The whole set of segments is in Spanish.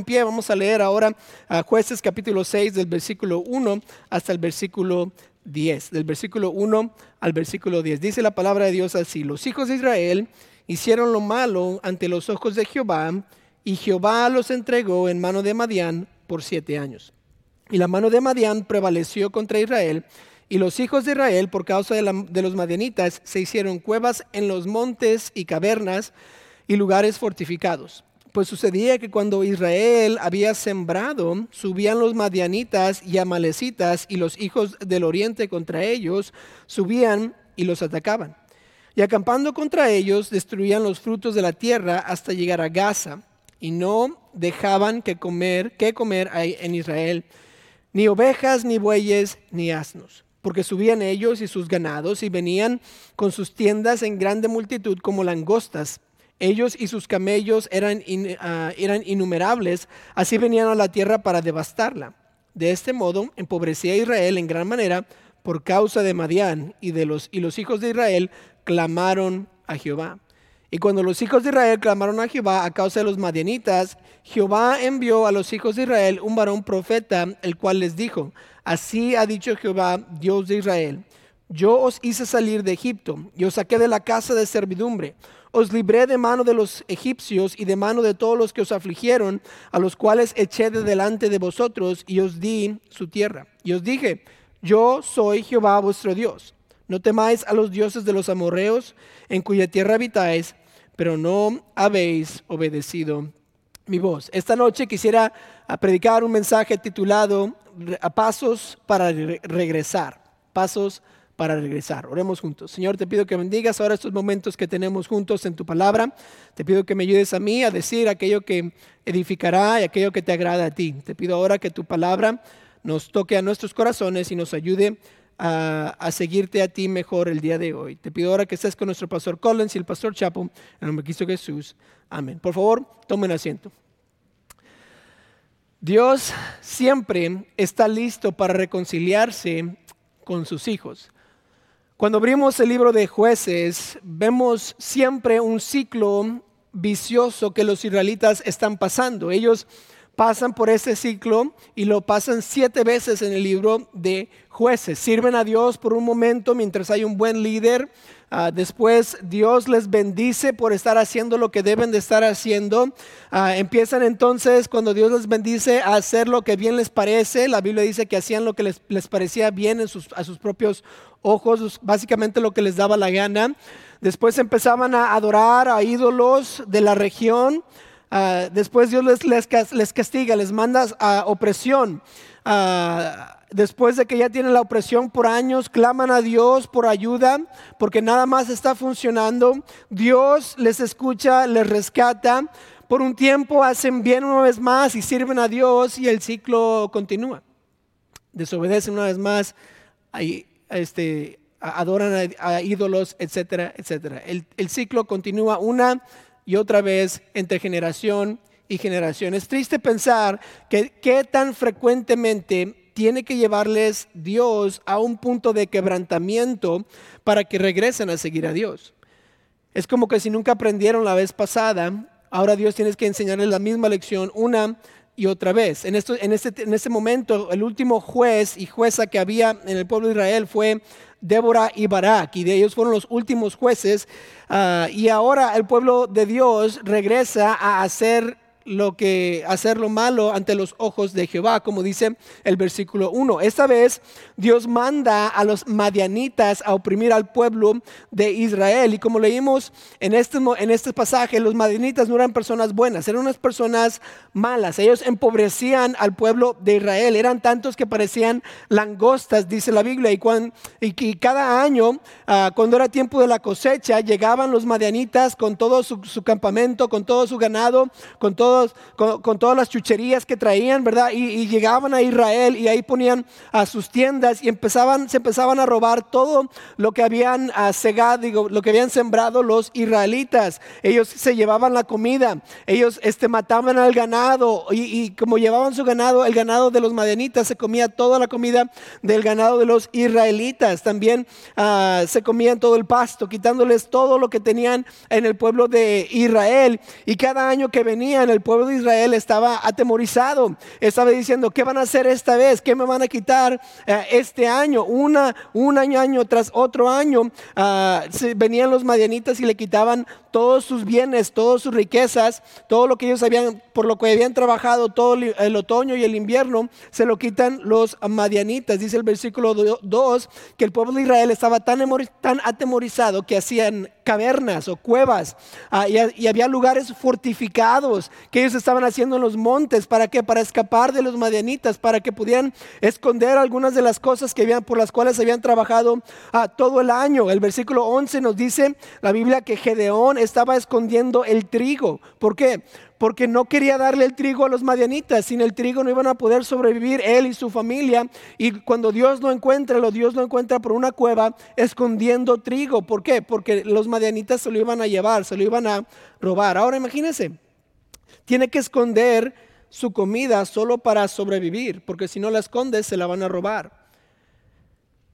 en pie, vamos a leer ahora a jueces capítulo 6 del versículo 1 hasta el versículo 10. Del versículo 1 al versículo 10. Dice la palabra de Dios así, los hijos de Israel hicieron lo malo ante los ojos de Jehová y Jehová los entregó en mano de Madián por siete años. Y la mano de Madián prevaleció contra Israel y los hijos de Israel, por causa de, de, los madianitas, se hicieron cuevas en los montes y cavernas y lugares fortificados. Pues sucedía que cuando Israel había sembrado, subían los madianitas y amalecitas y los hijos del oriente contra ellos, subían y los atacaban. Y acampando contra ellos, destruían los frutos de la tierra hasta llegar a Gaza, y no dejaban que comer, que comer en Israel, ni ovejas, ni bueyes, ni asnos porque subían ellos y sus ganados y venían con sus tiendas en grande multitud como langostas ellos y sus camellos eran, ah, eran innumerables, así venían a la tierra para devastarla. De este modo empobrecía a Israel en gran manera por causa de Madián y, de los, y los hijos de Israel clamaron a Jehová. Y cuando los hijos de Israel clamaron a Jehová a causa de los madianitas, Jehová envió a los hijos de Israel un varón profeta, el cual les dijo, así ha dicho Jehová, Dios de Israel, yo os hice salir de Egipto y os saqué de la casa de servidumbre os libré de mano de los egipcios y de mano de todos los que os afligieron, a los cuales eché de delante de vosotros y os di su tierra. Y os dije, yo soy Jehová vuestro Dios. No temáis a los dioses de los amorreos, en cuya tierra habitáis, pero no habéis obedecido mi voz. Esta noche quisiera predicar un mensaje titulado Pasos para regresar. Pasos para regresar. Oremos juntos. Señor, te pido que bendigas ahora estos momentos que tenemos juntos en tu palabra. Te pido que me ayudes a mí a decir aquello que edificará y aquello que te agrada a ti. Te pido ahora que tu palabra nos toque a nuestros corazones y nos ayude a, seguirte a ti mejor el día de hoy. Te pido ahora que estés con nuestro pastor Collins y el pastor Chapo, en el nombre de Cristo Jesús. Amén. Por favor, tomen asiento. Dios siempre está listo para reconciliarse con sus hijos. Cuando abrimos el libro de jueces, vemos siempre un ciclo vicioso que los israelitas están pasando. Ellos pasan por ese ciclo y lo pasan siete veces en el libro de jueces. Sirven a Dios por un momento mientras hay un buen líder, Ah, después Dios les bendice por estar haciendo lo que deben de estar haciendo. Ah, empiezan entonces cuando Dios les bendice a hacer lo que bien les parece. La Biblia dice que hacían lo que les, parecía bien a sus propios ojos, básicamente lo que les daba la gana. Después empezaban a adorar a ídolos de la región. Ah, después Dios les, castiga, les manda a opresión después de que ya tienen la opresión por años, claman a Dios por ayuda porque nada más está funcionando. Dios les escucha, les rescata. Por un tiempo hacen bien una vez más y sirven a Dios y el ciclo continúa. Desobedecen una vez más, este, adoran a, ídolos, etcétera, etcétera. El, el ciclo continúa una y otra vez entre generación y generación. Es triste pensar que qué tan frecuentemente tiene que llevarles Dios a un punto de quebrantamiento para que regresen a seguir a Dios. Es como que si nunca aprendieron la vez pasada, ahora Dios tiene que enseñarles la misma lección una y otra vez. En, esto, en, este, en este momento, el último juez y jueza que había en el pueblo de Israel fue Débora y Barak, y de ellos fueron los últimos jueces. Ah, y ahora el pueblo de Dios regresa a hacer lo que hacer lo malo ante los ojos de Jehová, como dice el versículo 1. Esta vez Dios manda a los madianitas a oprimir al pueblo de Israel. Y como leímos en este, en este pasaje, los madianitas no eran personas buenas, eran unas personas malas. Ellos empobrecían al pueblo de Israel. Eran tantos que parecían langostas, dice la Biblia. Y, cuando, y, cada año, ah, cuando era tiempo de la cosecha, llegaban los madianitas con todo su campamento, con todo su ganado, con todo con, todas las chucherías que traían, ¿verdad? Y, llegaban a Israel y ahí ponían a sus tiendas y empezaban, se empezaban a robar todo lo que habían uh, segado, digo, lo que habían sembrado los israelitas. Ellos se llevaban la comida, ellos este, mataban al ganado y, como llevaban su ganado, el ganado de los madianitas se comía toda la comida del ganado de los israelitas. También ah, se comían todo el pasto, quitándoles todo lo que tenían en el pueblo de Israel. Y cada año que venían, el el pueblo de Israel estaba atemorizado, estaba diciendo, ¿qué van a hacer esta vez? ¿Qué me van a quitar eh, este año? Una, un año, año tras otro año, ah, venían los madianitas y le quitaban todos sus bienes, todas sus riquezas, todo lo que ellos habían, por lo que habían trabajado todo el otoño y el invierno, se lo quitan los madianitas. Dice el versículo 2 que el pueblo de Israel estaba tan, tan atemorizado que hacían cavernas o cuevas ah, y, había lugares fortificados que ellos estaban haciendo en los montes. ¿Para qué? Para escapar de los madianitas, para que pudieran esconder algunas de las cosas que habían, por las cuales habían trabajado ah, todo el año. El versículo 11 nos dice la Biblia que Gedeón estaba escondiendo el trigo. ¿Por qué? Porque no quería darle el trigo a los madianitas. Sin el trigo no iban a poder sobrevivir él y su familia. Y cuando Dios lo encuentra, lo Dios lo encuentra por una cueva escondiendo trigo. ¿Por qué? Porque los madianitas se lo iban a llevar, se lo iban a robar. Ahora imagínense, tiene que esconder su comida solo para sobrevivir, porque si no la esconde se la van a robar.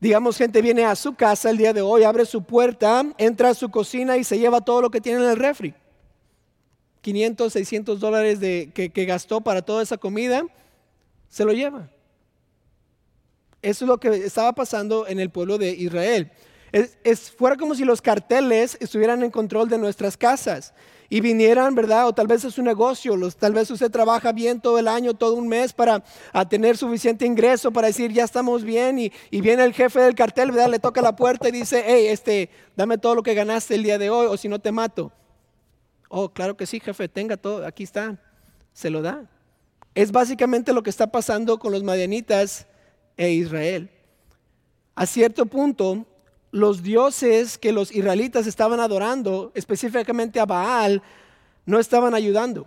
Digamos, gente viene a su casa el día de hoy, abre su puerta, entra a su cocina y se lleva todo lo que tiene en el refri. 500, 600 dólares de, que, gastó para toda esa comida, se lo lleva. Eso es lo que estaba pasando en el pueblo de Israel. Es, fuera como si los carteles estuvieran en control de nuestras casas y vinieran, ¿verdad? O tal vez es su negocio, tal vez usted trabaja bien todo el año, todo un mes para tener suficiente ingreso para decir, ya estamos bien, y, viene el jefe del cartel, ¿verdad? Le toca la puerta y dice, hey, este, dame todo lo que ganaste el día de hoy, o si no te mato. Oh, claro que sí, jefe, tenga todo, aquí está, se lo da. Es básicamente lo que está pasando con los madianitas e Israel. A cierto punto, los dioses que los israelitas estaban adorando, específicamente a Baal, no estaban ayudando.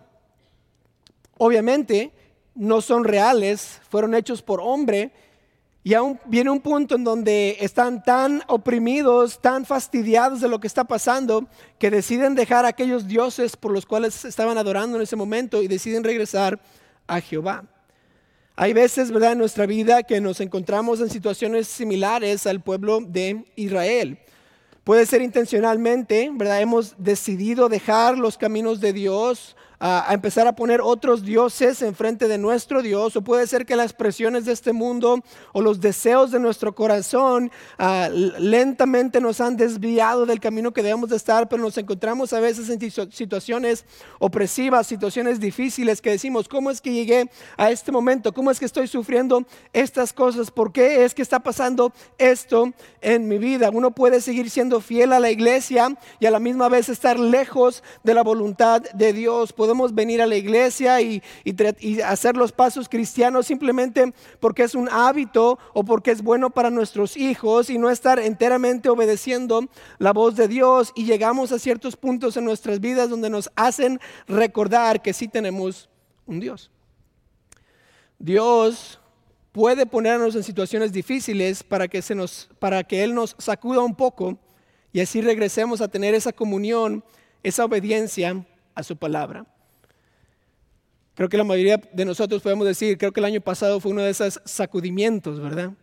Obviamente no son reales, fueron hechos por hombre, y aún viene un punto en donde están tan oprimidos, tan fastidiados de lo que está pasando, que deciden dejar a aquellos dioses por los cuales estaban adorando en ese momento y deciden regresar a Jehová. Hay veces, ¿verdad?, en nuestra vida que nos encontramos en situaciones similares al pueblo de Israel. Puede ser intencionalmente, ¿verdad? Hemos decidido dejar los caminos de Dios, a, empezar a poner otros dioses enfrente de nuestro Dios, o puede ser que las presiones de este mundo o los deseos de nuestro corazón lentamente nos han desviado del camino que debemos de estar, pero nos encontramos a veces en situaciones opresivas, situaciones difíciles que decimos, ¿cómo es que llegué a este momento? ¿Cómo es que estoy sufriendo estas cosas? ¿Por qué es que está pasando esto en mi vida? Uno puede seguir siendo fiel a la iglesia y a la misma vez estar lejos de la voluntad de Dios venir a la iglesia y, hacer los pasos cristianos simplemente porque es un hábito o porque es bueno para nuestros hijos y no estar enteramente obedeciendo la voz de Dios y llegamos a ciertos puntos en nuestras vidas donde nos hacen recordar que sí tenemos un Dios. Dios puede ponernos en situaciones difíciles para que, se nos, para que Él nos sacuda un poco y así regresemos a tener esa comunión, esa obediencia a su palabra. Creo que la mayoría de nosotros podemos decir, creo que el año pasado fue uno de esos sacudimientos, ¿verdad?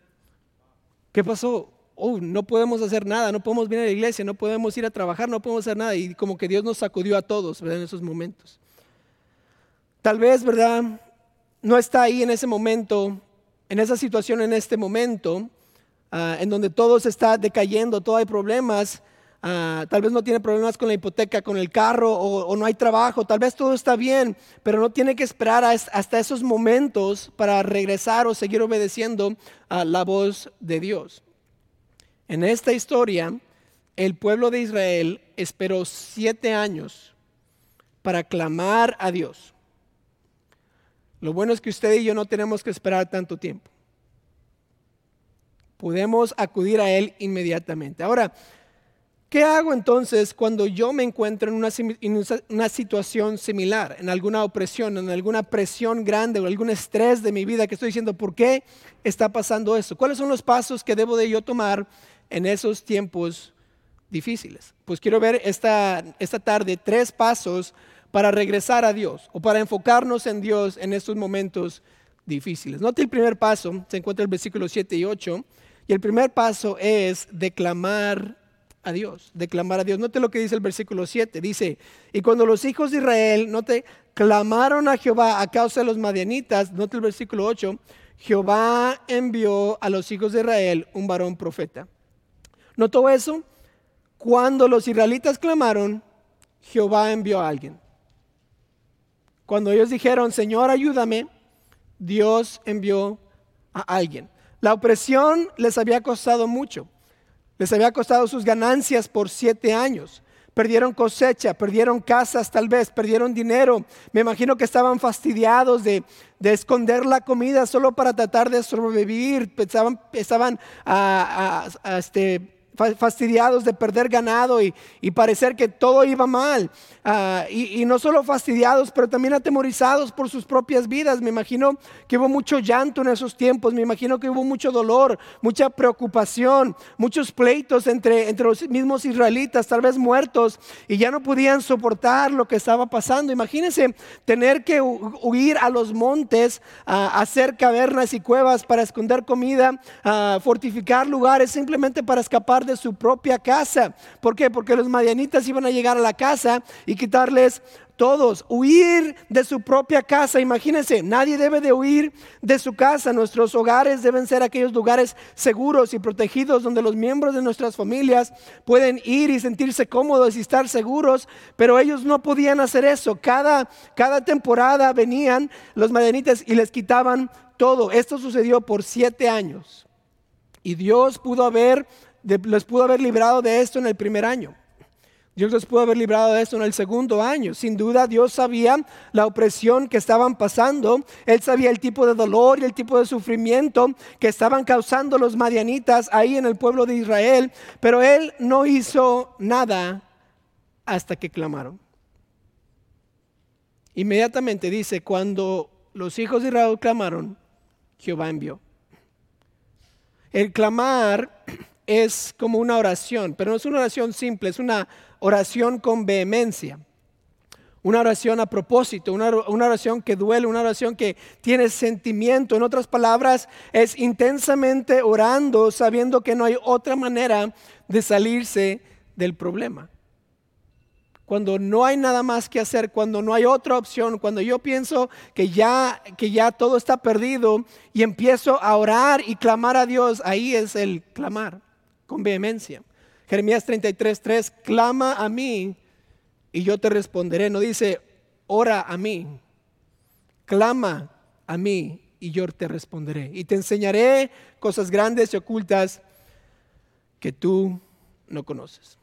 ¿Qué pasó? Oh, no podemos hacer nada, no podemos venir a la iglesia, no podemos ir a trabajar, no podemos hacer nada. Y como que Dios nos sacudió a todos, ¿verdad? En esos momentos. Tal vez, ¿verdad? No está ahí en ese momento, en esa situación, en este momento, ah, en donde todo se está decayendo, todo hay problemas, Ah, tal vez no tiene problemas con la hipoteca, con el carro o, no hay trabajo, tal vez todo está bien, pero no tiene que esperar hasta esos momentos para regresar o seguir obedeciendo a la voz de Dios. En esta historia, el pueblo de Israel esperó siete años para clamar a Dios. Lo bueno es que usted y yo no tenemos que esperar tanto tiempo. Podemos acudir a Él inmediatamente. Ahora, ¿Qué hago entonces cuando yo me encuentro en una, situación similar, en alguna opresión, en alguna presión grande o algún estrés de mi vida que estoy diciendo, ¿por qué está pasando eso? ¿Cuáles son los pasos que debo de yo tomar en esos tiempos difíciles? Pues quiero ver esta, esta tarde tres pasos para regresar a Dios o para enfocarnos en Dios en estos momentos difíciles. Note el primer paso, se encuentra el versículo 7 y 8, y el primer paso es declamar a Dios, declamar a Dios. Note lo que dice el versículo 7. Dice, y cuando los hijos de Israel, note, clamaron a Jehová a causa de los madianitas, nota el versículo 8, Jehová envió a los hijos de Israel un varón profeta. ¿Notó eso? Cuando los israelitas clamaron, Jehová envió a alguien. Cuando ellos dijeron, Señor, ayúdame, Dios envió a alguien. La opresión les había costado mucho. Les había costado sus ganancias por siete años. Perdieron cosecha, perdieron casas tal vez, perdieron dinero. Me imagino que estaban fastidiados de, esconder la comida solo para tratar de sobrevivir. Estaban, estaban a, este, fastidiados de perder ganado y, parecer que todo iba mal. Ah, y, no solo fastidiados, pero también atemorizados por sus propias vidas. Me imagino que hubo mucho llanto en esos tiempos, me imagino que hubo mucho dolor, mucha preocupación, muchos pleitos entre, entre los mismos israelitas, tal vez muertos, y ya no podían soportar lo que estaba pasando. Imagínense tener que huir a los montes, a hacer cavernas y cuevas para esconder comida, a fortificar lugares simplemente para escapar de su propia casa. ¿Por qué? Porque los madianitas iban a llegar a la casa y quitarles todos, huir de su propia casa. Imagínense, nadie debe de huir de su casa. Nuestros hogares deben ser aquellos lugares seguros y protegidos donde los miembros de nuestras familias pueden ir y sentirse cómodos y estar seguros, pero ellos no podían hacer eso. Cada, cada temporada venían los madianitas y les quitaban todo. Esto sucedió por siete años. Y Dios pudo haber les pudo haber librado de esto en el primer año. Dios les pudo haber librado de esto en el segundo año. Sin duda Dios sabía la opresión que estaban pasando. Él sabía el tipo de dolor y el tipo de sufrimiento que estaban causando los madianitas ahí en el pueblo de Israel. Pero Él no hizo nada hasta que clamaron. Inmediatamente dice, cuando los hijos de Israel clamaron, Jehová envió. El clamar es como una oración, pero no es una oración simple, es una oración con vehemencia. Una oración a propósito, una, oración que duele, una oración que tiene sentimiento. En otras palabras, es intensamente orando sabiendo que no hay otra manera de salirse del problema. Cuando no hay nada más que hacer, cuando no hay otra opción, cuando yo pienso que ya, que ya todo está perdido y empiezo a orar y clamar a Dios, ahí es el clamar con vehemencia. Jeremías 33, 3, clama a mí y yo te responderé. No dice, ora a mí, clama a mí y yo te responderé. Y te enseñaré cosas grandes y ocultas que tú no conoces.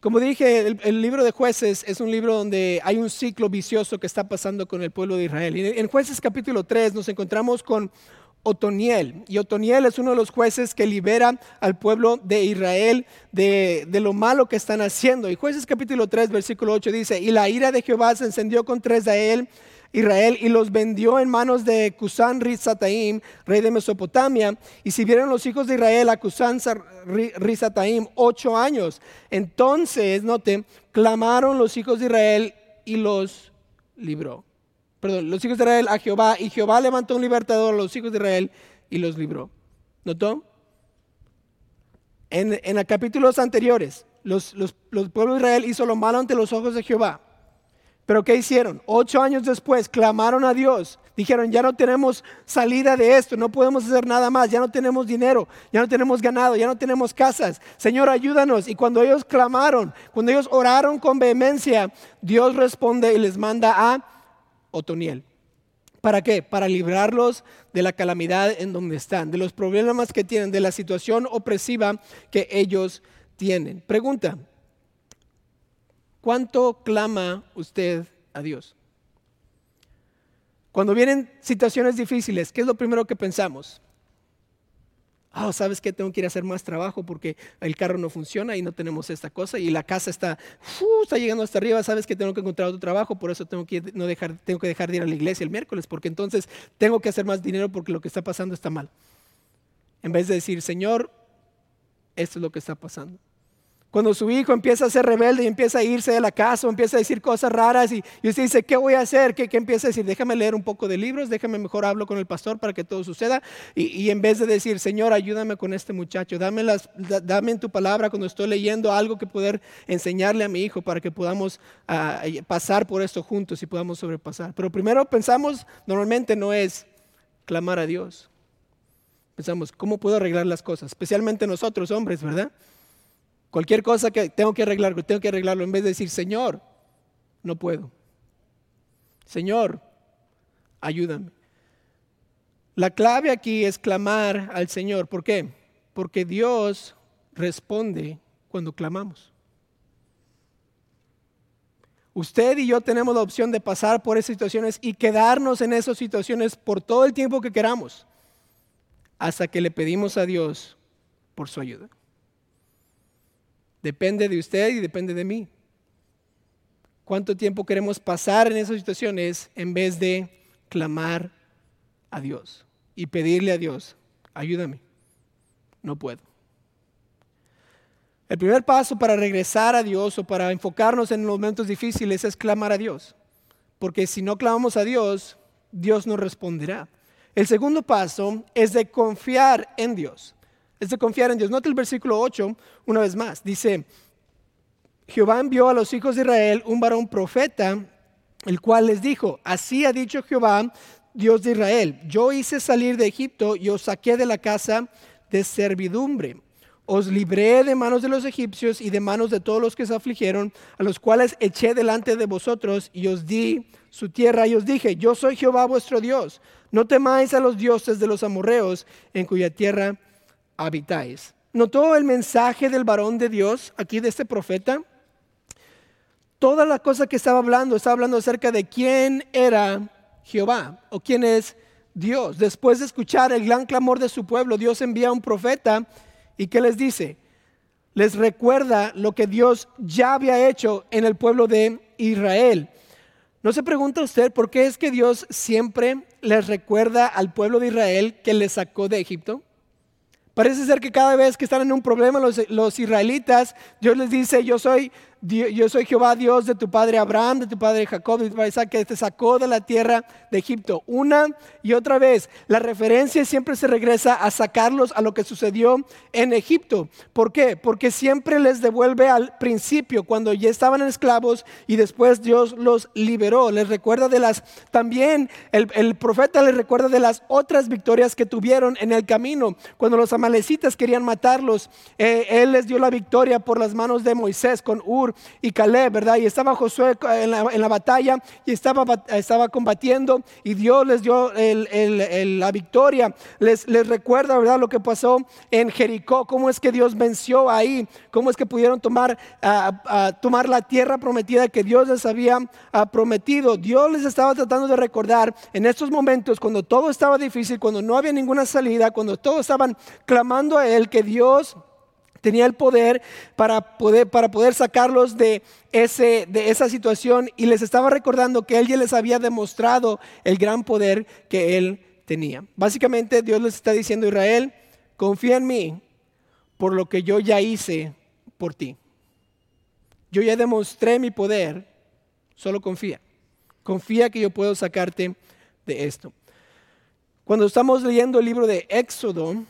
Como dije, el, el, libro de jueces es un libro donde hay un ciclo vicioso que está pasando con el pueblo de Israel. Y en jueces capítulo 3 nos encontramos con Otoniel. Y Otoniel es uno de los jueces que libera al pueblo de Israel de, lo malo que están haciendo. Y jueces capítulo 3, versículo 8 dice, y la ira de Jehová se encendió contra Israel, Israel y los vendió en manos de Cusán Rizataim, rey de Mesopotamia. Y si vieron los hijos de Israel a Cusán Rizataim ocho años, entonces, note, clamaron los hijos de Israel y los libró perdón, los hijos de Israel a Jehová y Jehová levantó un libertador a los hijos de Israel y los libró. ¿Notó? En, en los capítulos anteriores, los, los, los pueblos de Israel hizo lo malo ante los ojos de Jehová. Pero ¿qué hicieron? Ocho años después clamaron a Dios. Dijeron, ya no tenemos salida de esto, no podemos hacer nada más, ya no tenemos dinero, ya no tenemos ganado, ya no tenemos casas. Señor, ayúdanos. Y cuando ellos clamaron, cuando ellos oraron con vehemencia, Dios responde y les manda a Otoniel. ¿Para qué? Para librarlos de la calamidad en donde están, de los problemas que tienen, de la situación opresiva que ellos tienen. Pregunta, ¿cuánto clama usted a Dios? Cuando vienen situaciones difíciles, ¿qué es lo primero que pensamos? Ah, ¿sabes qué? Tengo que ir a hacer más trabajo porque el carro no funciona y no tenemos esta cosa y la casa está, está llegando hasta arriba. ¿Sabes que tengo que encontrar otro trabajo? Por eso tengo que, no dejar, tengo que dejar de ir a la iglesia el miércoles porque entonces tengo que hacer más dinero porque lo que está pasando está mal. En vez de decir, Señor, esto es lo que está pasando. Cuando su hijo empieza a ser rebelde y empieza a irse de la casa empieza a decir cosas raras y, usted dice, ¿qué voy a hacer? ¿Qué, empieza a decir? Déjame leer un poco de libros, déjame mejor hablo con el pastor para que todo suceda. Y, en vez de decir, Señor, ayúdame con este muchacho, dame, las, dame en tu palabra cuando estoy leyendo algo que poder enseñarle a mi hijo para que podamos ah, pasar por esto juntos y podamos sobrepasar. Pero primero pensamos, normalmente no es clamar a Dios. Pensamos, ¿cómo puedo arreglar las cosas? Especialmente nosotros, hombres, ¿verdad? Cualquier cosa que tengo que arreglar, tengo que arreglarlo en vez de decir, Señor, no puedo. Señor, ayúdame. La clave aquí es clamar al Señor. ¿Por qué? Porque Dios responde cuando clamamos. Usted y yo tenemos la opción de pasar por esas situaciones y quedarnos en esas situaciones por todo el tiempo que queramos, hasta que le pedimos a Dios por su ayuda. Depende de usted y depende de mí. ¿Cuánto tiempo queremos pasar en esas situaciones en vez de clamar a Dios y pedirle a Dios, ayúdame? No puedo. El primer paso para regresar a Dios o para enfocarnos en los momentos difíciles es clamar a Dios. Porque si no clamamos a Dios, Dios nos responderá. El segundo paso es de confiar en Dios es de confiar en Dios. Nota el versículo 8 una vez más. Dice, Jehová envió a los hijos de Israel un varón profeta, el cual les dijo, así ha dicho Jehová, Dios de Israel, yo hice salir de Egipto y os saqué de la casa de servidumbre. Os libré de manos de los egipcios y de manos de todos los que se afligieron, a los cuales eché delante de vosotros y os di su tierra y os dije, yo soy Jehová vuestro Dios. No temáis a los dioses de los amorreos en cuya tierra habitáis. ¿Notó el mensaje del varón de Dios aquí de este profeta? Toda la cosa que estaba hablando, estaba hablando acerca de quién era Jehová o quién es Dios. Después de escuchar el gran clamor de su pueblo, Dios envía a un profeta y ¿qué les dice? Les recuerda lo que Dios ya había hecho en el pueblo de Israel. ¿No se pregunta usted por qué es que Dios siempre les recuerda al pueblo de Israel que les sacó de Egipto? Parece ser que cada vez que están en un problema los, los israelitas, Dios les dice, yo soy yo soy Jehová Dios de tu padre Abraham, de tu padre Jacob, de tu padre Isaac, que te sacó de la tierra de Egipto. Una y otra vez, la referencia siempre se regresa a sacarlos a lo que sucedió en Egipto. ¿Por qué? Porque siempre les devuelve al principio, cuando ya estaban esclavos y después Dios los liberó. Les recuerda de las, también el, profeta les recuerda de las otras victorias que tuvieron en el camino. Cuando los amalecitas querían matarlos, eh, Él les dio la victoria por las manos de Moisés con Ur y Caleb, ¿verdad? Y estaba Josué en la, batalla y estaba, estaba combatiendo y Dios les dio la victoria. Les, les recuerda, ¿verdad? Lo que pasó en Jericó, cómo es que Dios venció ahí, cómo es que pudieron tomar, tomar la tierra prometida que Dios les había prometido. Dios les estaba tratando de recordar en estos momentos, cuando todo estaba difícil, cuando no había ninguna salida, cuando todos estaban clamando a Él, que Dios tenía el poder para poder, para poder sacarlos de, ese, de esa situación y les estaba recordando que Él ya les había demostrado el gran poder que Él tenía. Básicamente Dios les está diciendo, Israel, confía en mí por lo que yo ya hice por ti. Yo ya demostré mi poder, solo confía. Confía que yo puedo sacarte de esto. Cuando estamos leyendo el libro de Éxodo,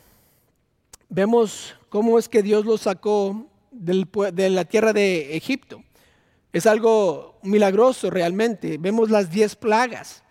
vemos cómo es que Dios los sacó de la tierra de Egipto. Es algo milagroso realmente. Vemos las diez plagas.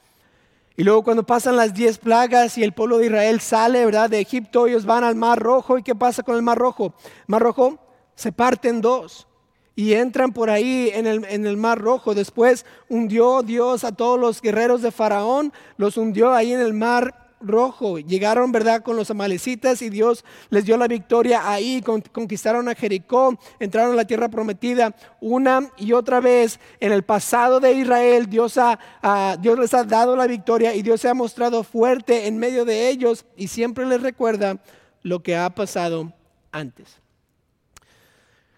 Y luego cuando pasan las diez plagas y el pueblo de Israel sale ¿verdad? de Egipto, ellos van al Mar Rojo. ¿Y qué pasa con el Mar Rojo? Mar Rojo se parte en dos y entran por ahí en el, en el, Mar Rojo. Después hundió Dios a todos los guerreros de Faraón, los hundió ahí en el Mar rojo. Llegaron, ¿verdad?, con los amalecitas y Dios les dio la victoria ahí, conquistaron a Jericó, entraron a la tierra prometida una y otra vez. En el pasado de Israel, Dios, ha, Dios les ha dado la victoria y Dios se ha mostrado fuerte en medio de ellos y siempre les recuerda lo que ha pasado antes.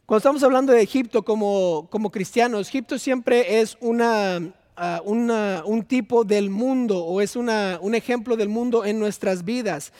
Cuando estamos hablando de Egipto como, como cristianos, Egipto siempre es una un tipo del mundo o es un ejemplo del mundo en nuestras vidas.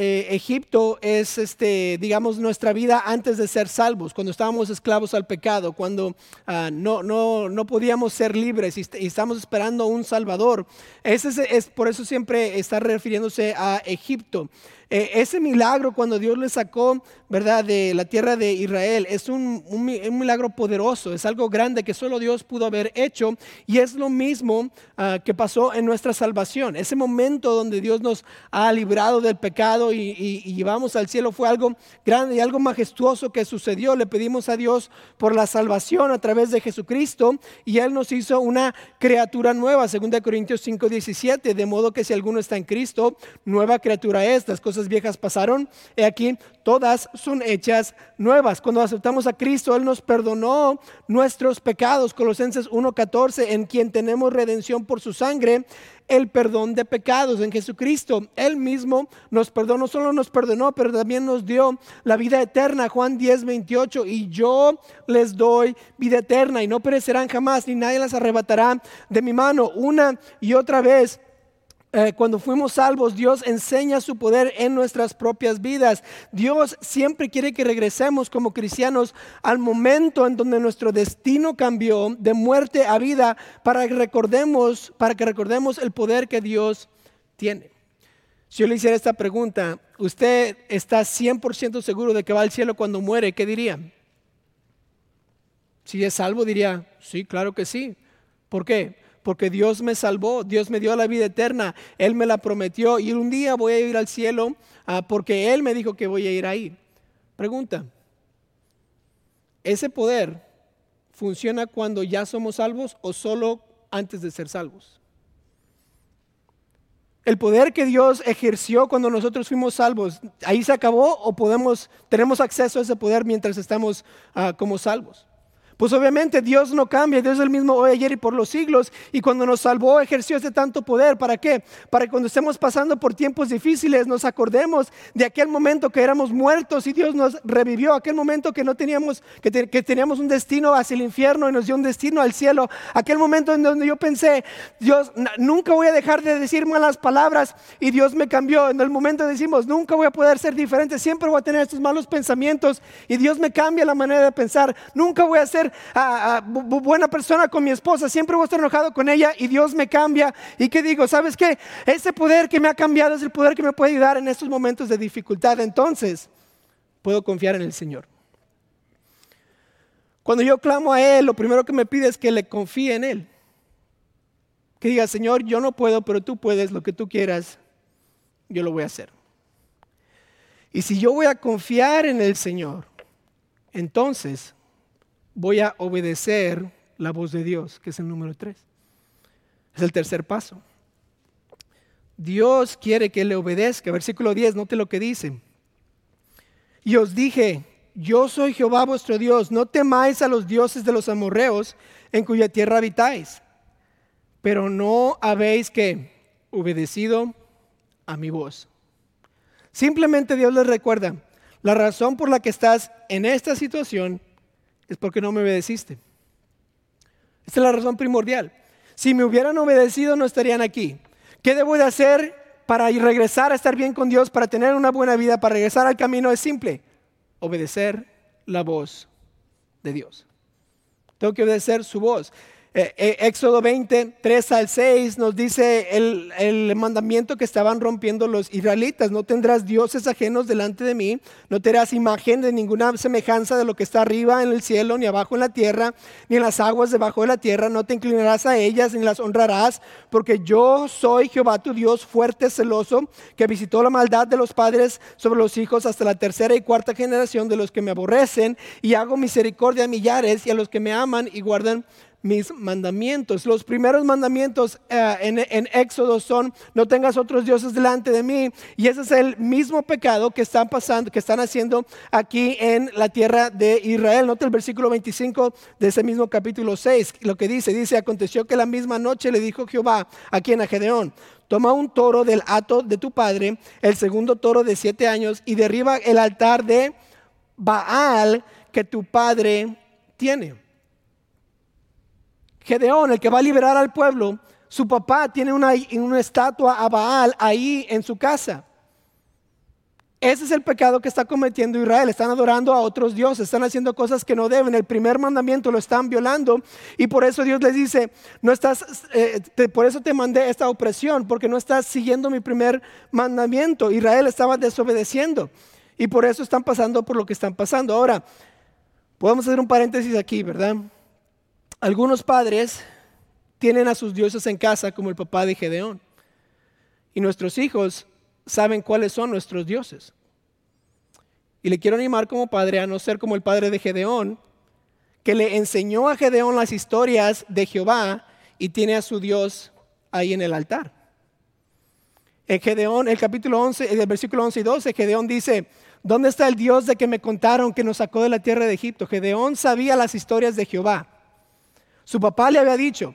Eh, Egipto es, este, digamos, nuestra vida antes de ser salvos, cuando estábamos esclavos al pecado, cuando ah, no, no, no, podíamos ser libres y, estamos esperando un Salvador. Ese es, es, por eso siempre está refiriéndose a Egipto. Eh, ese milagro cuando Dios le sacó, ¿verdad?, de la tierra de Israel, es un, milagro poderoso, es algo grande que solo Dios pudo haber hecho y es lo mismo ah, que pasó en nuestra salvación. Ese momento donde Dios nos ha librado del pecado y, llevamos al cielo fue algo grande y algo majestuoso que sucedió. Le pedimos a Dios por la salvación a través de Jesucristo y Él nos hizo una criatura nueva, 2 Corintios 5, 17, de modo que si alguno está en Cristo, nueva criatura es, las cosas viejas pasaron, y aquí todas son hechas nuevas. Cuando aceptamos a Cristo, Él nos perdonó nuestros pecados. Colosenses 1.14, en quien tenemos redención por su sangre, el perdón de pecados en Jesucristo. Él mismo nos perdonó, no solo nos perdonó, pero también nos dio la vida eterna. Juan 10, 28. Y yo les doy vida eterna y no perecerán jamás, ni nadie las arrebatará de mi mano. Una y otra vez eh, cuando fuimos salvos, Dios enseña su poder en nuestras propias vidas. Dios siempre quiere que regresemos como cristianos al momento en donde nuestro destino cambió de muerte a vida para que recordemos, para que recordemos el poder que Dios tiene. Si yo le hiciera esta pregunta, ¿usted está 100% seguro de que va al cielo cuando muere? ¿Qué diría? Si es salvo, diría, sí, claro que sí. ¿Por qué? Porque Dios me salvó, Dios me dio la vida eterna, Él me la prometió y un día voy a ir al cielo ah, porque Él me dijo que voy a ir ahí. Pregunta, ¿ese poder funciona cuando ya somos salvos o solo antes de ser salvos? El poder que Dios ejerció cuando nosotros fuimos salvos, ¿ahí se acabó o podemos, tenemos acceso a ese poder mientras estamos ah, como salvos? Pues obviamente Dios no cambia, Dios es el mismo hoy, ayer y por los siglos. Y cuando nos salvó, ejerció ese tanto poder. ¿Para qué? Para que cuando estemos pasando por tiempos difíciles nos acordemos de aquel momento que éramos muertos y Dios nos revivió. Aquel momento que no teníamos, que, teníamos un destino hacia el infierno y nos dio un destino al cielo. Aquel momento en donde yo pensé, Dios, nunca voy a dejar de decir malas palabras y Dios me cambió. En el momento decimos, nunca voy a poder ser diferente, siempre voy a tener estos malos pensamientos y Dios me cambia la manera de pensar. Nunca voy a ser buena persona con mi esposa, siempre voy a estar enojado con ella y Dios me cambia. ¿Y qué digo? ¿Sabes qué? Ese poder que me ha cambiado es el poder que me puede ayudar en estos momentos de dificultad. Entonces, puedo confiar en el Señor. Cuando yo clamo a Él, lo primero que me pide es que le confíe en Él. Que diga, Señor, yo no puedo, pero tú puedes, lo que tú quieras, yo lo voy a hacer. Y si yo voy a confiar en el Señor, entonces voy a obedecer la voz de Dios, que es el número tres. Es el tercer paso. Dios quiere que le obedezca. Versículo 10, note lo que dice. Y os dije, yo soy Jehová vuestro Dios, no temáis a los dioses de los amorreos en cuya tierra habitáis, pero no habéis que obedecido a mi voz. Simplemente Dios les recuerda, la razón por la que estás en esta situación es porque no me obedeciste. Esta es la razón primordial. Si me hubieran obedecido no estarían aquí. ¿Qué debo de hacer para regresar a estar bien con Dios, para tener una buena vida, para regresar al camino? Es simple, obedecer la voz de Dios. Tengo que obedecer su voz. Eh, eh, Éxodo 20, 3 al 6 nos dice el, el, mandamiento que estaban rompiendo los israelitas. No tendrás dioses ajenos delante de mí, no tendrás imagen de ninguna semejanza de lo que está arriba en el cielo, ni abajo en la tierra, ni en las aguas debajo de la tierra. No te inclinarás a ellas, ni las honrarás, porque yo soy Jehová tu Dios, fuerte, celoso, que visitó la maldad de los padres sobre los hijos hasta la tercera y cuarta generación de los que me aborrecen, y hago misericordia a millares y a los que me aman y guardan mis mandamientos. Los primeros mandamientos eh, en, Éxodo son, no tengas otros dioses delante de mí. Y ese es el mismo pecado que están pasando, que están haciendo aquí en la tierra de Israel. Nota el versículo 25 de ese mismo capítulo 6, lo que dice, dice, aconteció que la misma noche le dijo Jehová a quien a Gedeón, toma un toro del hato de tu padre, el segundo toro de siete años, y derriba el altar de Baal que tu padre tiene. Gedeón, el que va a liberar al pueblo, su papá tiene una, una estatua a Baal ahí en su casa. Ese es el pecado que está cometiendo Israel. Están adorando a otros dioses, están haciendo cosas que no deben. El primer mandamiento lo están violando y por eso Dios les dice, no estás, eh, por eso te mandé esta opresión, porque no estás siguiendo mi primer mandamiento. Israel estaba desobedeciendo y por eso están pasando por lo que están pasando. Ahora, podemos hacer un paréntesis aquí, ¿verdad? Algunos padres tienen a sus dioses en casa, como el papá de Gedeón, y nuestros hijos saben cuáles son nuestros dioses. Y le quiero animar como padre a no ser como el padre de Gedeón, que le enseñó a Gedeón las historias de Jehová y tiene a su Dios ahí en el altar. En Gedeón, el capítulo 11, el versículo 11 y 12, Gedeón dice, ¿dónde está el Dios de que me contaron que nos sacó de la tierra de Egipto? Gedeón sabía las historias de Jehová. Su papá le había dicho,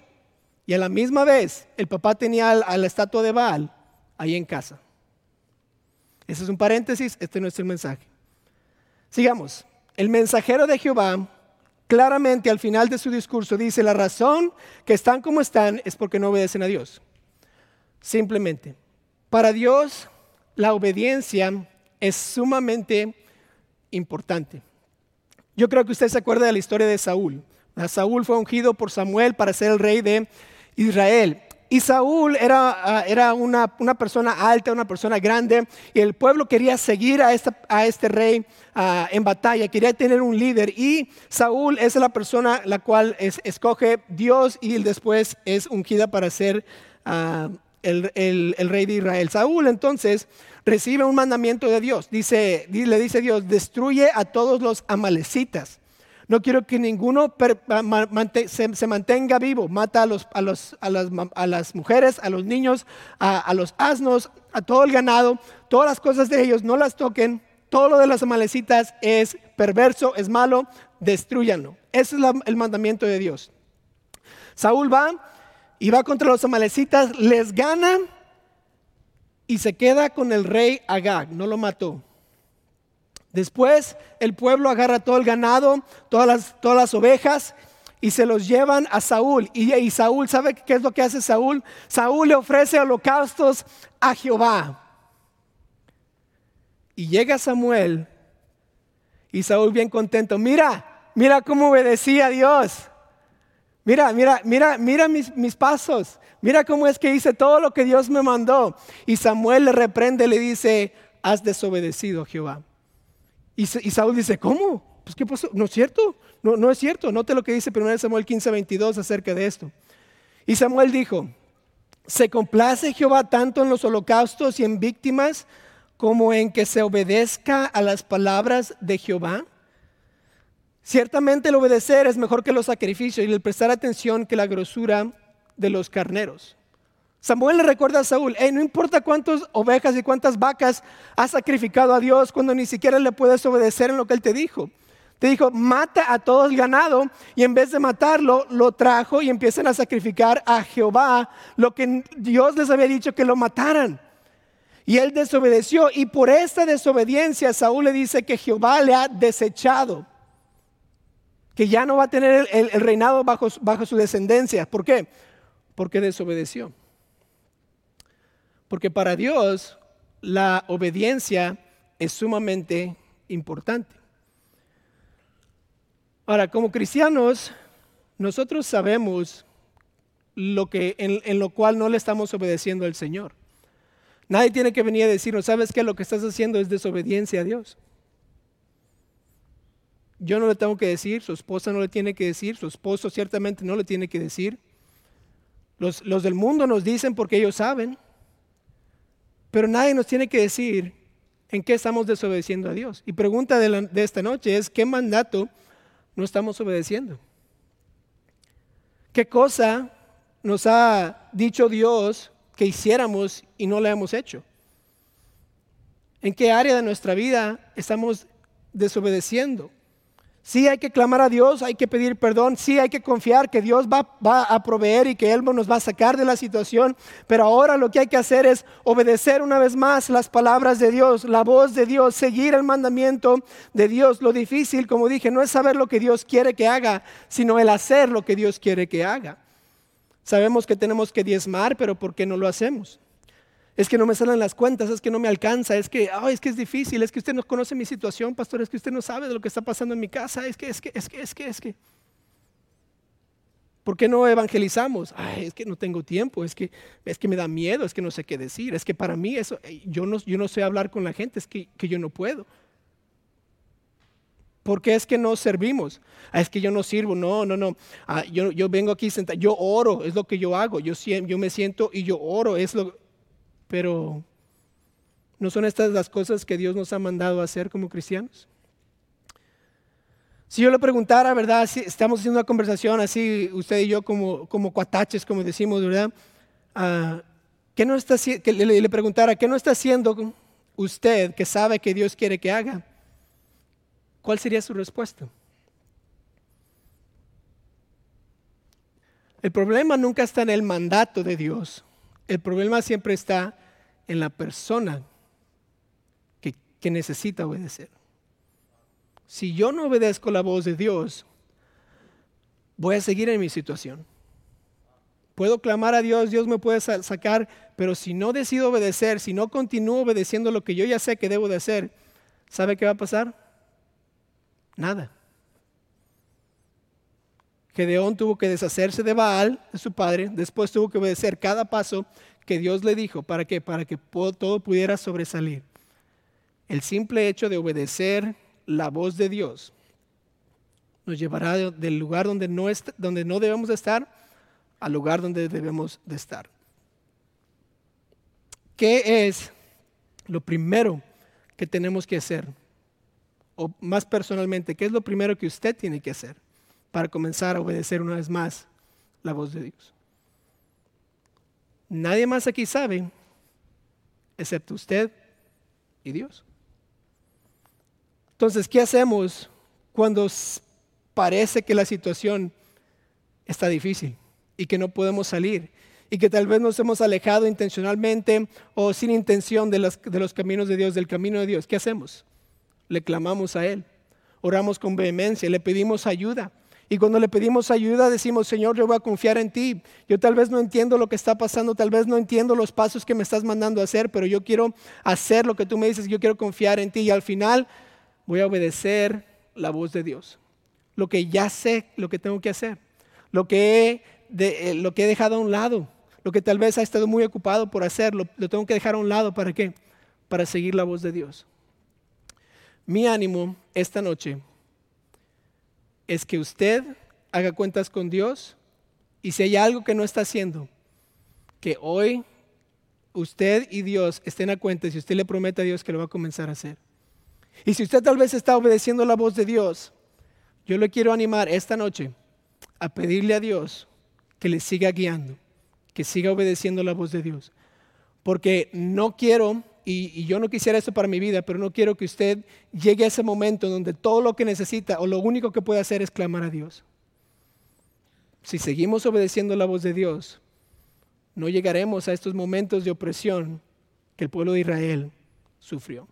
y a la misma vez el papá tenía a la estatua de Baal ahí en casa. Ese es un paréntesis, este no es el mensaje. Sigamos. El mensajero de Jehová claramente al final de su discurso dice, la razón que están como están es porque no obedecen a Dios. Simplemente. Para Dios la obediencia es sumamente importante. Yo creo que usted se acuerda de la historia de Saúl. Saúl fue ungido por Samuel para ser el rey de Israel. Y Saúl era, ah, era una, persona alta, una persona grande, y el pueblo quería seguir a, este rey ah, en batalla, quería tener un líder. Y Saúl es la persona la cual escoge Dios y después es ungida para ser ah, el, el, rey de Israel. Saúl entonces recibe un mandamiento de Dios. Dice, le dice Dios, destruye a todos los amalecitas. No quiero que ninguno se, mantenga vivo. Mata a, las, mujeres, a los niños, a, los asnos, a todo el ganado. Todas las cosas de ellos no las toquen. Todo lo de las amalecitas es perverso, es malo. Destruyanlo. Ese es el mandamiento de Dios. Saúl va y va contra los amalecitas, les gana y se queda con el rey Agag. No lo mató. Después el pueblo agarra todo el ganado, todas las, todas las ovejas y se los llevan a Saúl. Y, Saúl, ¿sabe qué es lo que hace Saúl? Saúl le ofrece holocaustos a Jehová. Y llega Samuel y Saúl bien contento. Mira, mira cómo obedecía a Dios. Mira, mira, mira, mira mis, mis pasos. Mira cómo es que hice todo lo que Dios me mandó. Y Samuel le reprende, le dice, has desobedecido a Jehová. Y, Saúl dice, ¿cómo? Pues ¿qué? ¿No es cierto? No, no es cierto. Note lo que dice 1 Samuel 15, 22 acerca de esto. Y Samuel dijo, ¿se complace Jehová tanto en los holocaustos y en víctimas como en que se obedezca a las palabras de Jehová? Ciertamente el obedecer es mejor que los sacrificios y el prestar atención que la grosura de los carneros. Samuel le recuerda a Saúl, no importa cuántas ovejas y cuántas vacas has sacrificado a Dios cuando ni siquiera le puedes obedecer en lo que Él te dijo. Te dijo, mata a todo el ganado y en vez de matarlo, lo trajo y empiezan a sacrificar a Jehová lo que Dios les había dicho que lo mataran. Y él desobedeció y por esta desobediencia Saúl le dice que Jehová le ha desechado, que ya no va a tener el, reinado bajo, bajo su descendencia. ¿Por qué? Porque desobedeció. Porque para Dios la obediencia es sumamente importante. Ahora, como cristianos, nosotros sabemos lo que, en, lo cual no le estamos obedeciendo al Señor. Nadie tiene que venir a decirnos, ¿sabes qué? Lo que estás haciendo es desobediencia a Dios. Yo no le tengo que decir, su esposa no le tiene que decir, su esposo ciertamente no le tiene que decir. Los, los del mundo nos dicen porque ellos saben. Pero nadie nos tiene que decir en qué estamos desobedeciendo a Dios. Y pregunta de, esta noche es, ¿qué mandato no estamos obedeciendo? ¿Qué cosa nos ha dicho Dios que hiciéramos y no la hemos hecho? ¿En qué área de nuestra vida estamos desobedeciendo? Sí hay que clamar a Dios, hay que pedir perdón, sí hay que confiar que Dios va, a proveer y que Él nos va a sacar de la situación, pero ahora lo que hay que hacer es obedecer una vez más las palabras de Dios, la voz de Dios, seguir el mandamiento de Dios. Lo difícil, como dije, no es saber lo que Dios quiere que haga, sino el hacer lo que Dios quiere que haga. Sabemos que tenemos que diezmar, pero ¿por qué no lo hacemos? Es que no me salen las cuentas, es que no me alcanza, es que, es que es difícil, es que usted no conoce mi situación, pastor, es que usted no sabe de lo que está pasando en mi casa, es que, es que, es que, es que, es que. ¿Por qué no evangelizamos? es que no tengo tiempo, es que, es que me da miedo, es que no sé qué decir, es que para mí eso, yo no, yo no sé hablar con la gente, es que, que yo no puedo. ¿Por qué es que no servimos? Ah, es que yo no sirvo, no, no, no. Ah, yo, yo, vengo aquí sentado, yo oro, es lo que yo hago. Yo, yo me siento y yo oro, es lo. Pero, ¿no son estas las cosas que Dios nos ha mandado a hacer como cristianos? Si yo le preguntara, ¿verdad? Si estamos haciendo una conversación así, usted y yo como, como cuataches, como decimos, ¿verdad? Ah, ¿qué no está, que le, preguntara, ¿qué no está haciendo usted que sabe que Dios quiere que haga? ¿cuál sería su respuesta? El problema nunca está en el mandato de Dios. El problema siempre está en la persona que, que, necesita obedecer. Si yo no obedezco la voz de Dios, voy a seguir en mi situación. Puedo clamar a Dios, Dios me puede sacar, pero si no decido obedecer, si no continúo obedeciendo lo que yo ya sé que debo de hacer, ¿sabe qué va a pasar? Nada. Gedeón tuvo que deshacerse de Baal, de su padre, después tuvo que obedecer cada paso que Dios le dijo. ¿Para qué? Para que todo pudiera sobresalir. El simple hecho de obedecer la voz de Dios nos llevará del lugar donde no, donde no debemos de estar al lugar donde debemos de estar. ¿Qué es lo primero que tenemos que hacer o más personalmente, ¿qué es lo primero que usted tiene que hacer para comenzar a obedecer una vez más la voz de Dios? Nadie más aquí sabe, excepto usted y Dios. Entonces, ¿qué hacemos cuando parece que la situación está difícil y que no podemos salir? Y que tal vez nos hemos alejado intencionalmente o sin intención de los, caminos de Dios, del camino de Dios. ¿Qué hacemos? le clamamos a Él, oramos con vehemencia, le pedimos ayuda. Y cuando le pedimos ayuda decimos, Señor, yo voy a confiar en ti. Yo tal vez no entiendo lo que está pasando, tal vez no entiendo los pasos que me estás mandando a hacer, pero yo quiero hacer lo que tú me dices, yo quiero confiar en ti. Y al final voy a obedecer la voz de Dios. Lo que ya sé, lo que tengo que hacer. Lo que he, eh, lo que he dejado a un lado. Lo que tal vez ha estado muy ocupado por hacer, lo tengo que dejar a un lado. ¿Para qué? Para seguir la voz de Dios. Mi ánimo esta noche es que usted haga cuentas con Dios y si hay algo que no está haciendo, que hoy usted y Dios estén a cuenta y usted le promete a Dios que lo va a comenzar a hacer. Y si usted tal vez está obedeciendo la voz de Dios, yo le quiero animar esta noche a pedirle a Dios que le siga guiando, que siga obedeciendo la voz de Dios. Porque no quiero y, yo no quisiera eso para mi vida, pero no quiero que usted llegue a ese momento donde todo lo que necesita o lo único que puede hacer es clamar a Dios. Si seguimos obedeciendo la voz de Dios, no llegaremos a estos momentos de opresión que el pueblo de Israel sufrió.